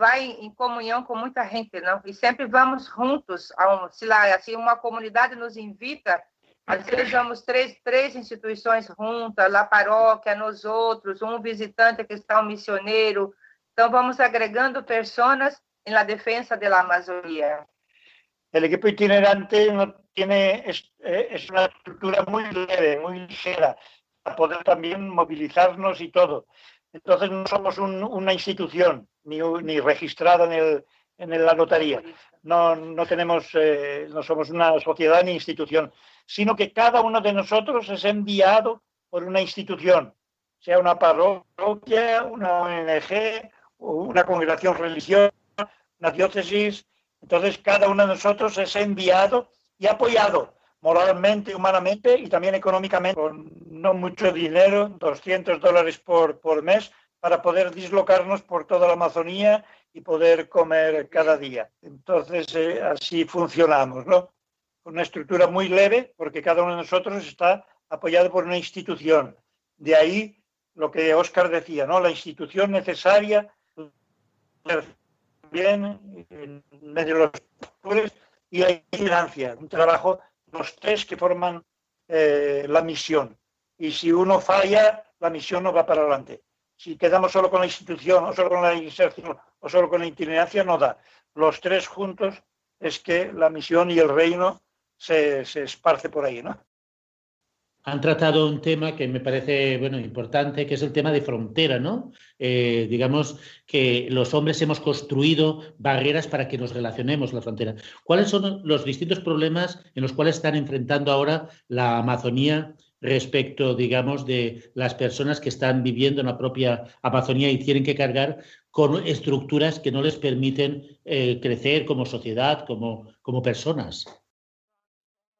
vai em comunhão com muita gente, não? E sempre vamos juntos. A um, se lá, assim, uma comunidade nos invita, às vezes vamos três, três instituições juntas, lá paróquia, nós outros, um visitante que está um missioneiro. Então, vamos agregando pessoas na defesa da Amazônia. El equipo itinerante no tiene, es, eh, es, una estructura muy leve, muy ligera, para poder también movilizarnos y todo. Entonces no somos un, una institución ni, ni registrada en, el, en la notaría. No, no tenemos, eh, no somos una sociedad ni institución, sino que cada uno de nosotros es enviado por una institución, sea una parroquia, una ONG, una congregación religiosa, una diócesis, entonces, cada uno de nosotros es enviado y apoyado moralmente, humanamente y también económicamente, con no mucho dinero, 200 dólares por, por mes, para poder dislocarnos por toda la Amazonía y poder comer cada día. Entonces, eh, así funcionamos, ¿no? Con una estructura muy leve, porque cada uno de nosotros está apoyado por una institución. De ahí lo que Oscar decía, ¿no? La institución necesaria bien en medio de los pobres y la vigilancia, un trabajo, los tres que forman eh, la misión. Y si uno falla, la misión no va para adelante. Si quedamos solo con la institución, o solo con la inserción, o solo con la itinerancia, no da. Los tres juntos es que la misión y el reino se, se esparce por ahí, ¿no? han tratado un tema que me parece bueno, importante, que es el tema de frontera, ¿no? Eh, digamos que los hombres hemos construido barreras para que nos relacionemos la frontera. ¿Cuáles son los distintos problemas en los cuales están enfrentando ahora la Amazonía respecto, digamos, de las personas que están viviendo en la propia Amazonía y tienen que cargar con estructuras que no les permiten eh, crecer como sociedad, como, como personas?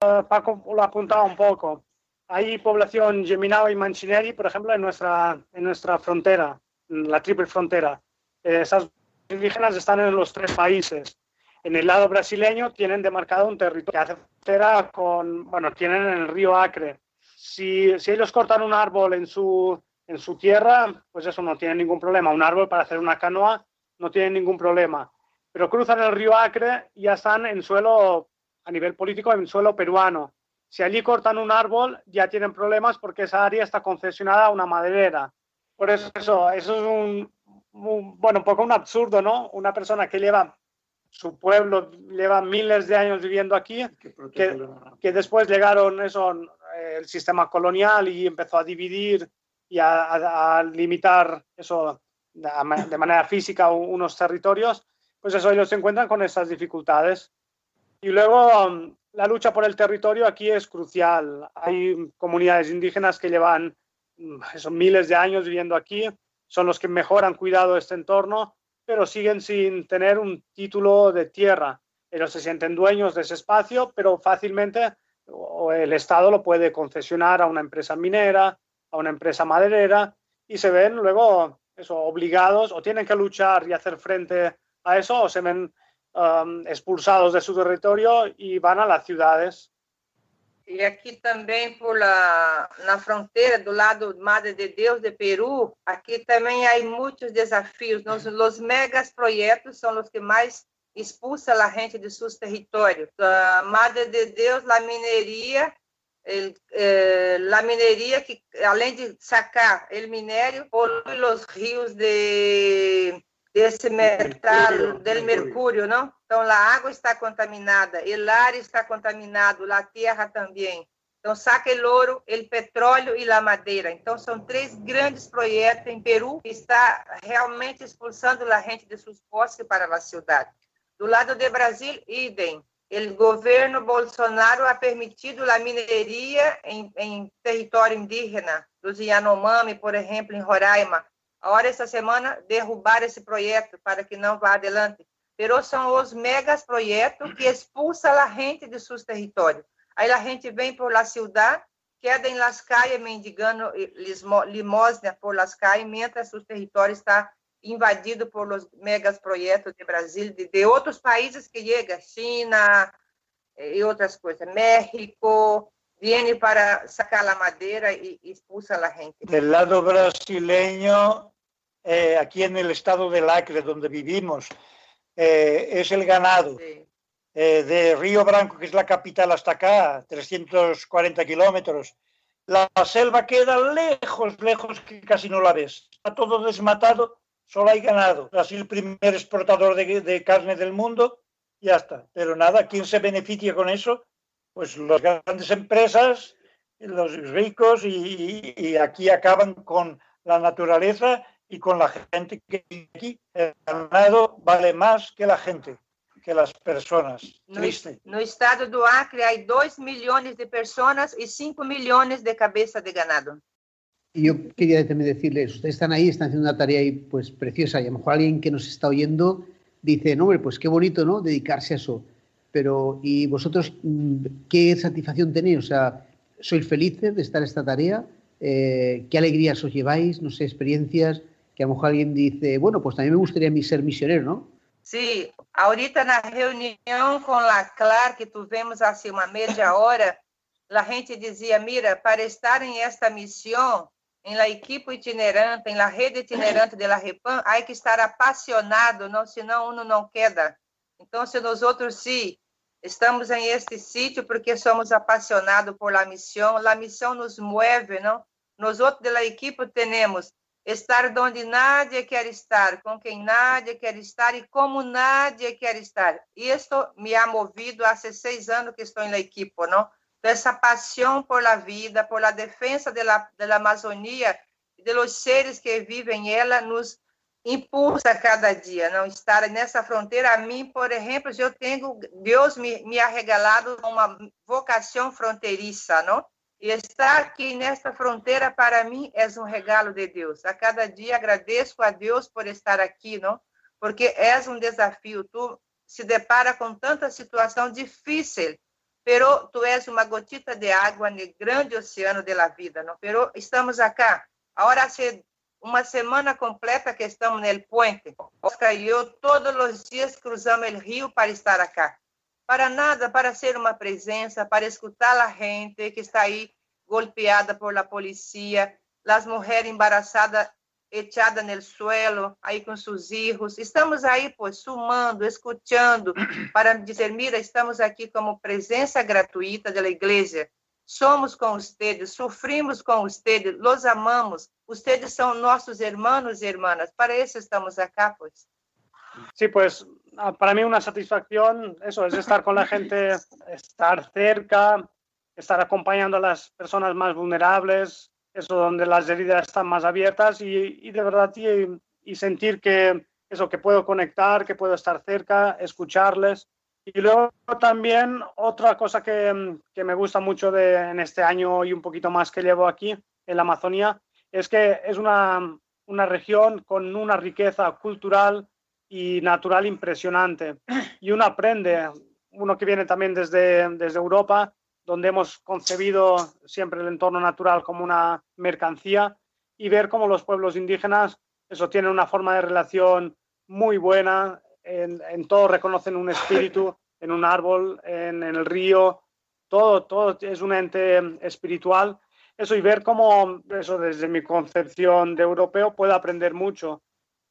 Uh, Paco lo apuntaba un poco hay población Geminao y Manchineri, por ejemplo, en nuestra, en nuestra frontera, en la triple frontera. Esas indígenas están en los tres países. En el lado brasileño tienen demarcado un territorio que hace frontera con, bueno, tienen en el río Acre. Si, si ellos cortan un árbol en su, en su tierra, pues eso no tiene ningún problema. Un árbol para hacer una canoa no tiene ningún problema. Pero cruzan el río Acre y ya están en suelo, a nivel político, en suelo peruano. Si allí cortan un árbol, ya tienen problemas porque esa área está concesionada a una maderera. Por eso, eso, eso es un, un, bueno, un poco un absurdo, ¿no? Una persona que lleva su pueblo, lleva miles de años viviendo aquí, que, que después llegaron eso, el sistema colonial y empezó a dividir y a, a, a limitar eso de manera física unos territorios, pues eso ellos se encuentran con esas dificultades. Y luego la lucha por el territorio aquí es crucial. Hay comunidades indígenas que llevan son miles de años viviendo aquí, son los que mejor han cuidado este entorno, pero siguen sin tener un título de tierra. Ellos se sienten dueños de ese espacio, pero fácilmente el Estado lo puede concesionar a una empresa minera, a una empresa maderera, y se ven luego eso, obligados o tienen que luchar y hacer frente a eso, o se ven um, expulsados de su territorio y van a las ciudades E aqui também por lá, na fronteira, do lado Madre de Deus de Peru, aqui também há muitos desafios. Nos, os megas projetos são os que mais expulsam a gente de seus territórios. A Madre de Deus, a mineria, eh, a mineria que, além de sacar o minério, polui os rios de desse metal, do mercúrio, não? Então, a água está contaminada, o ar está contaminado, a terra também. Então, saca o ouro, o petróleo e a madeira. Então, são três grandes projetos em Peru que está realmente expulsando a gente de seus bosques para a cidade. Do lado de Brasil, idem. O governo Bolsonaro ha permitido a mineria em, em território indígena, dos Yanomami, por exemplo, em Roraima. Agora, essa semana, derrubar esse projeto para que não vá adelante. Pero são os megas projetos que expulsam a gente de seus territórios. Aí a gente vem por la cidade, queda em las calles mendigando limosna por las calles, mientras seu território está invadido por os megas projetos de Brasil, de, de outros países que chegam, China eh, e outras coisas, México, viene para sacar la madera y, expulsa a la gente. Del lado brasileño, eh, aquí en el estado del Acre, donde vivimos, eh, es el ganado. De Río Branco, que es la capital, hasta acá, 340 kilómetros. La selva queda lejos, lejos, que casi no la ves. Está todo desmatado, solo hay ganado. Brasil, primer exportador de, de carne del mundo, ya está. Pero nada, ¿quién se beneficia con eso? pues las grandes empresas, los ricos y, y, aquí acaban con la naturaleza y con la gente que aquí el ganado vale más que la gente, que las personas. No, no estado do Acre hay 2 millones de personas y 5 millones de cabezas de ganado. Yo quería también decirles, ustedes están ahí, están haciendo una tarea ahí, pues preciosa y a lo mejor alguien que nos está oyendo dice, no, hombre, pues qué bonito, ¿no? Dedicarse a eso pero ¿y vosotros mm, qué satisfacción tenéis? O sea, ¿sois felices de estar en esta tarea? Eh, ¿Qué alegrías os lleváis? No sé, experiencias que a lo mejor alguien dice, bueno, pues también me gustaría ser misionero, ¿no? Sí, ahorita na reunião com la CLAR que tuvimos assim uma meia hora, a gente dizia, mira, para estar em esta missão, em la equipe itinerante, em la rede itinerante de la Repam, há que estar apaixonado, não, senão uno não queda. Então, se nós outros sim estamos em este sítio porque somos apaixonados por la missão, a missão nos move, não? Nós outros da equipe temos estar onde nadie quer estar, com quem nadie quer estar e como nadie quer estar. Isto me ha movido há seis anos que estou na equipe, não? Então, essa paixão por la vida, por la defesa de la, de la los seres que vivem ela, nos impulsa cada dia, não estar nessa fronteira. A mim, por exemplo, eu tenho, Deus me, me ha regalado uma vocação fronteiriça, não? E estar aqui nesta fronteira, para mim, é um regalo de Deus. A cada dia agradeço a Deus por estar aqui, não? Porque é um desafio. Tu se depara com tanta situação difícil, pero tu és uma gotita de água no grande oceano da vida, não? Pero estamos aqui. Agora se uma semana completa que estamos no puente. Oscar e eu todos os dias cruzamos o rio para estar aqui. Para nada, para ser uma presença, para escutar a gente que está aí golpeada por la policía, as mulheres embarazadas echadas no suelo, aí com seus filhos. Estamos aí, pues, sumando, escutando, para dizer, mira, estamos aqui como presença gratuita da igreja somos com ustedes, sofrimos com ustedes, los amamos, ustedes son nuestros hermanos y hermanas, para eso estamos acá, pues. Sí, pues ah, para mí una satisfacción, eso es estar con la gente, estar cerca, estar acompañando a las personas más vulnerables, eso donde las heridas están más abiertas y, de verdad y, y sentir que eso, que puedo conectar, que puedo estar cerca, escucharles Y luego también otra cosa que, que me gusta mucho de, en este año y un poquito más que llevo aquí en la Amazonía es que es una, una región con una riqueza cultural y natural impresionante. Y uno aprende, uno que viene también desde, desde Europa, donde hemos concebido siempre el entorno natural como una mercancía, y ver cómo los pueblos indígenas, eso tienen una forma de relación muy buena, en, en todo reconocen un espíritu, en un árbol, en, en el río, todo, todo es un ente espiritual eso y ver cómo eso desde mi concepción de europeo puedo aprender mucho.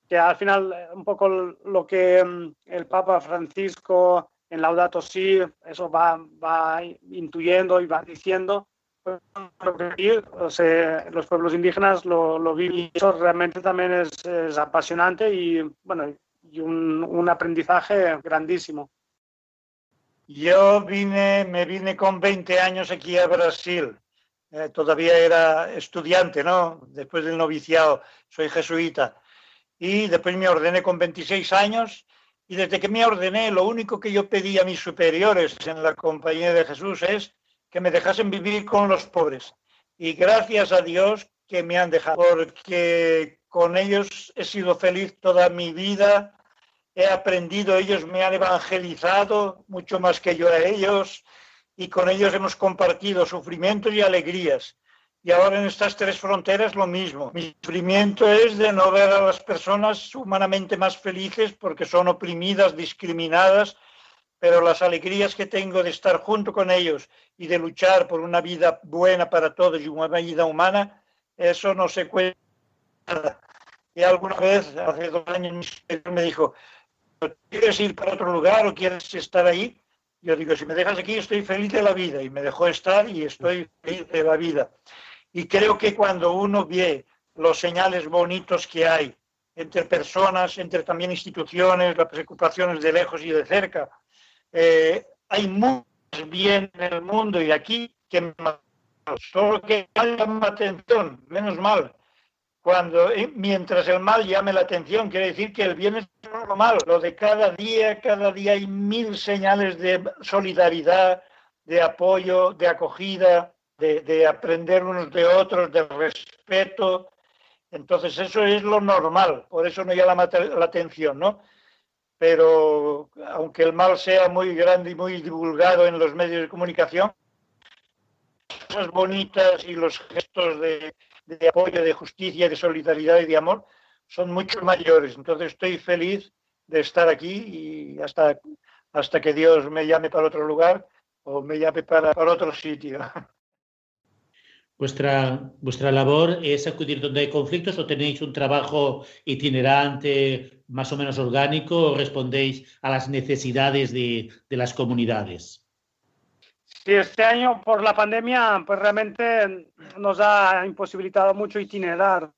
Que al final eh, un poco lo que mm, el Papa Francisco en Laudato Si, eso va, va intuyendo y va diciendo, o sea, los pueblos indígenas lo, lo viven. Eso realmente también es, es apasionante y, bueno, y un, un aprendizaje grandísimo. Yo vine, me vine con 20 años aquí a Brasil eh, todavía era estudiante, ¿no? Después del noviciado, soy jesuita. Y después me ordené con 26 años y desde que me ordené, lo único que yo pedí a mis superiores en la compañía de Jesús es que me dejasen vivir con los pobres. Y gracias a Dios que me han dejado, porque con ellos he sido feliz toda mi vida, he aprendido, ellos me han evangelizado mucho más que yo a ellos, y con ellos hemos compartido sufrimientos y alegrías. Y ahora en estas tres fronteras lo mismo. Mi sufrimiento es de no ver a las personas humanamente más felices porque son oprimidas, discriminadas, pero las alegrías que tengo de estar junto con ellos y de luchar por una vida buena para todos y una vida humana, eso no se cuenta. Y alguna vez, hace dos años, me dijo, ¿quieres ir para otro lugar o quieres estar ahí? Yo digo, si me dejas aquí estoy feliz de la vida y me dejó estar y estoy feliz de la vida. Y creo que cuando uno ve los señales bonitos que hay entre personas, entre también instituciones, las preocupaciones de lejos y de cerca, eh, hay mucho bien en el mundo y aquí que solo que llama atención, menos mal, cuando eh, mientras el mal llame la atención, quiere decir que el bien es lo malo. Lo de cada día, cada día hay mil señales de solidaridad, de apoyo, de acogida, de, de aprender unos de otros, de respeto. Entonces eso es lo normal, por eso no llama la atención, ¿no? Pero aunque el mal sea muy grande y muy divulgado en los medios de comunicación, cosas bonitas y los gestos de, apoyo, de justicia, de solidaridad y de amor son mucho mayores. Entonces estoy feliz de estar aquí y hasta, hasta que Dios me llame para otro lugar o me llame para otro sitio. Vuestra, vuestra labor es acudir donde hay conflictos o tenéis un trabajo itinerante más o menos orgánico o respondéis a las necesidades de, de las comunidades. Sí, este año por la pandemia, pues realmente nos ha imposibilitado mucho itinerar.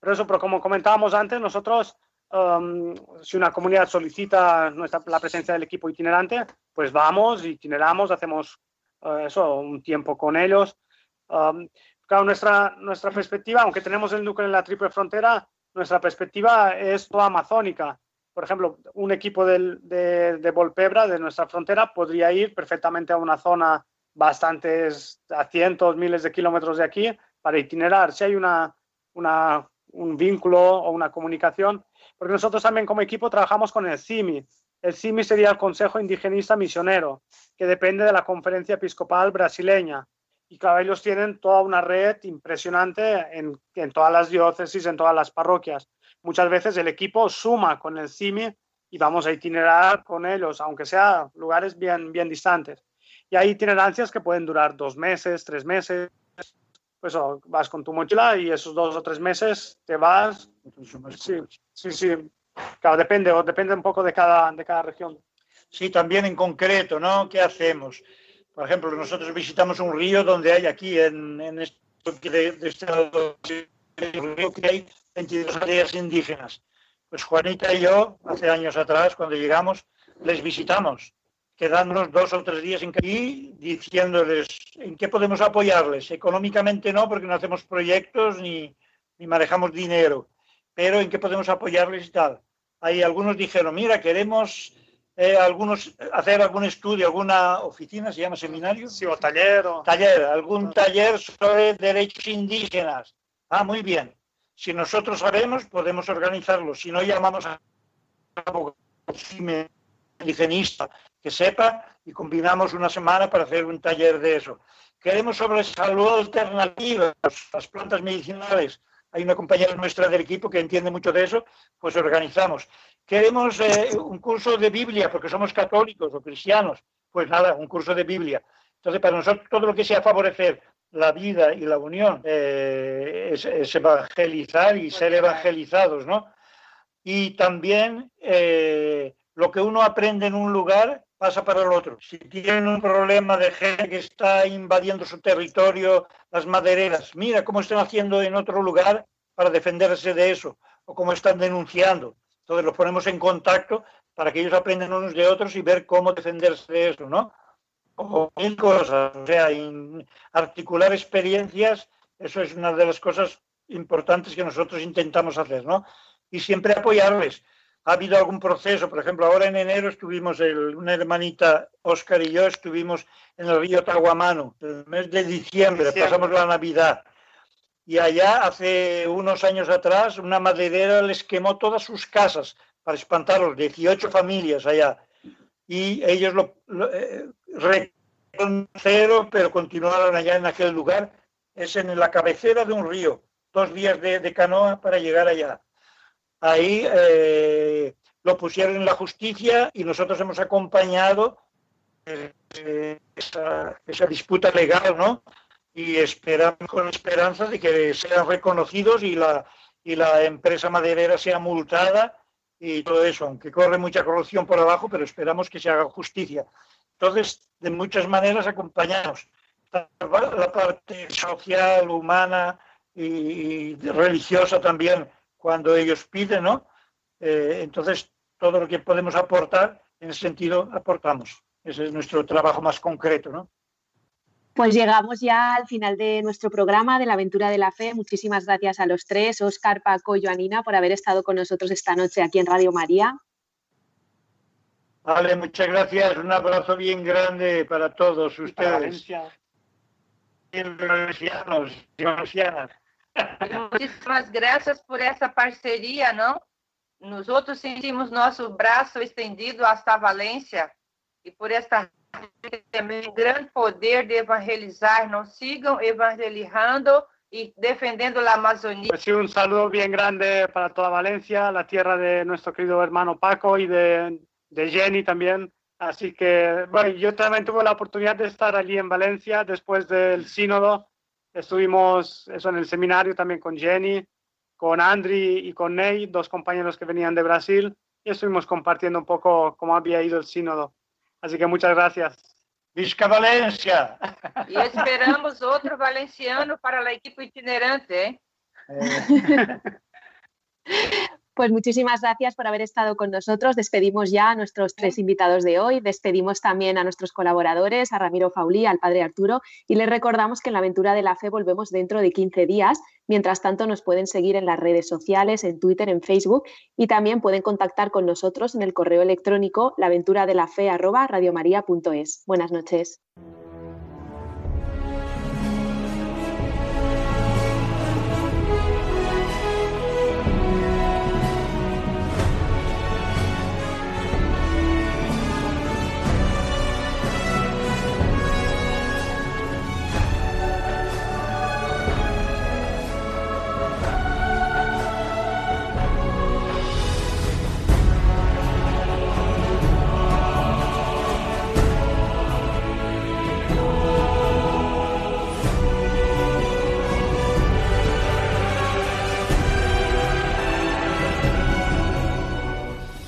Pero eso, pero como comentábamos antes, nosotros, um, si una comunidad solicita nuestra, la presencia del equipo itinerante, pues vamos, itineramos, hacemos uh, eso, un tiempo con ellos. Um, claro, nuestra, nuestra perspectiva, aunque tenemos el núcleo en la triple frontera, nuestra perspectiva es toda amazónica por ejemplo, un equipo del, de, de Volpebra, de nuestra frontera, podría ir perfectamente a una zona bastantes, a cientos, miles de kilómetros de aquí, para itinerar. Si hay una, una, un vínculo o una comunicación, porque nosotros también como equipo trabajamos con el CIMI. El CIMI sería el Consejo Indigenista Misionero, que depende de la Conferencia Episcopal Brasileña. Y claro, ellos tienen toda una red impresionante en, en todas las diócesis, en todas las parroquias muchas veces el equipo suma con el CIMI y vamos a itinerar con ellos, aunque sea lugares bien, bien distantes. Y hay itinerancias que pueden durar dos meses, tres meses. Pues oh, vas con tu mochila y esos dos o tres meses te vas. Sí, sí, sí. Claro, depende, depende un poco de cada, de cada región. Sí, también en concreto, ¿no? ¿Qué hacemos? Por ejemplo, nosotros visitamos un río donde hay aquí, en, en este, de, de este lado, río que hay 22 aldeas indígenas. Pues Juanita y yo, hace años atrás, cuando llegamos, les visitamos, quedándonos dos o tres días en y diciéndoles en qué podemos apoyarles. Económicamente no, porque no hacemos proyectos ni, ni manejamos dinero, pero en qué podemos apoyarles y tal. Ahí algunos dijeron, mira, queremos eh, algunos, hacer algún estudio, alguna oficina, se llama seminario. Sí, o taller. O... Taller, algún taller sobre derechos indígenas. Ah, muy bien. Si nosotros sabemos, podemos organizarlo. Si no, llamamos a un indigenista que sepa y combinamos una semana para hacer un taller de eso. Queremos sobre salud alternativa, las plantas medicinales. Hay una compañera nuestra del equipo que entiende mucho de eso, pues organizamos. Queremos eh, un curso de Biblia, porque somos católicos o cristianos. Pues nada, un curso de Biblia. Entonces, para nosotros todo lo que sea favorecer la vida y la unión eh, es, evangelizar y ser evangelizados, ¿no? Y también eh, lo que uno aprende en un lugar pasa para el otro. Si tienen un problema de gente que está invadiendo su territorio, las madereras, mira cómo están haciendo en otro lugar para defenderse de eso, o cómo están denunciando. Entonces los ponemos en contacto para que ellos aprendan unos de otros y ver cómo defenderse de eso, ¿no? O mil cosas, o sea, articular experiencias, eso es una de las cosas importantes que nosotros intentamos hacer, ¿no? Y siempre apoyarles. Ha habido algún proceso, por ejemplo, ahora en enero estuvimos, una hermanita, Oscar y yo, estuvimos en el río Tahuamano, el mes de diciembre, pasamos la Navidad y allá, hace unos años atrás, una maderera les quemó todas sus casas para espantarlos, 18 familias allá. Y ellos lo, eh, cero, pero continuaron allá en aquel lugar. Es en la cabecera de un río, dos días de, canoa para llegar allá. Ahí eh, lo pusieron en la justicia y nosotros hemos acompañado eh, esa, esa disputa legal, ¿no? Y esperamos con esperanza de que sean reconocidos y la, y la empresa maderera sea multada y todo eso, aunque corre mucha corrupción por abajo, pero esperamos que se haga justicia. Entonces, de muchas maneras acompañamos la parte social, humana y religiosa también cuando ellos piden, ¿no? Eh, entonces, todo lo que podemos aportar, en ese sentido, aportamos. Ese es nuestro trabajo más concreto, ¿no? Pues llegamos ya al final de nuestro programa de la aventura de la fe. Muchísimas gracias a los tres, Oscar, Paco y Joanina, por haber estado con nosotros esta noche aquí en Radio María. Vale, muchas gracias. Un abrazo bien grande para todos ustedes. Muchísimas gracias por esa parcería, ¿no? Nosotros sentimos nuestro brazo extendido hasta Valencia y por esta também grande poder de evangelizar. Não sigam evangelizando y defendiendo la Amazonía. Pues sí, un saludo bien grande para toda Valencia, la tierra de nuestro querido hermano Paco y de, de Jenny también. Así que, bueno, yo también tuve la oportunidad de estar allí en Valencia después del sínodo. Estuvimos eso en el seminario también con Jenny, con Andri y con Ney, dos compañeros que venían de Brasil, y estuvimos compartiendo un poco cómo había ido el sínodo. Así que muchas gracias. Visca Valencia. Y esperamos otro valenciano para la equipo itinerante. ¿eh? Pues muchísimas gracias por haber estado con nosotros. Despedimos ya a nuestros tres invitados de hoy. Despedimos también a nuestros colaboradores, a Ramiro Faulí, al padre Arturo. Y les recordamos que en la aventura de la fe volvemos dentro de 15 días. Mientras tanto, nos pueden seguir en las redes sociales, en Twitter, en Facebook y también pueden contactar con nosotros en el correo electrónico laventuradelafe.radiomaría.es. Buenas noches.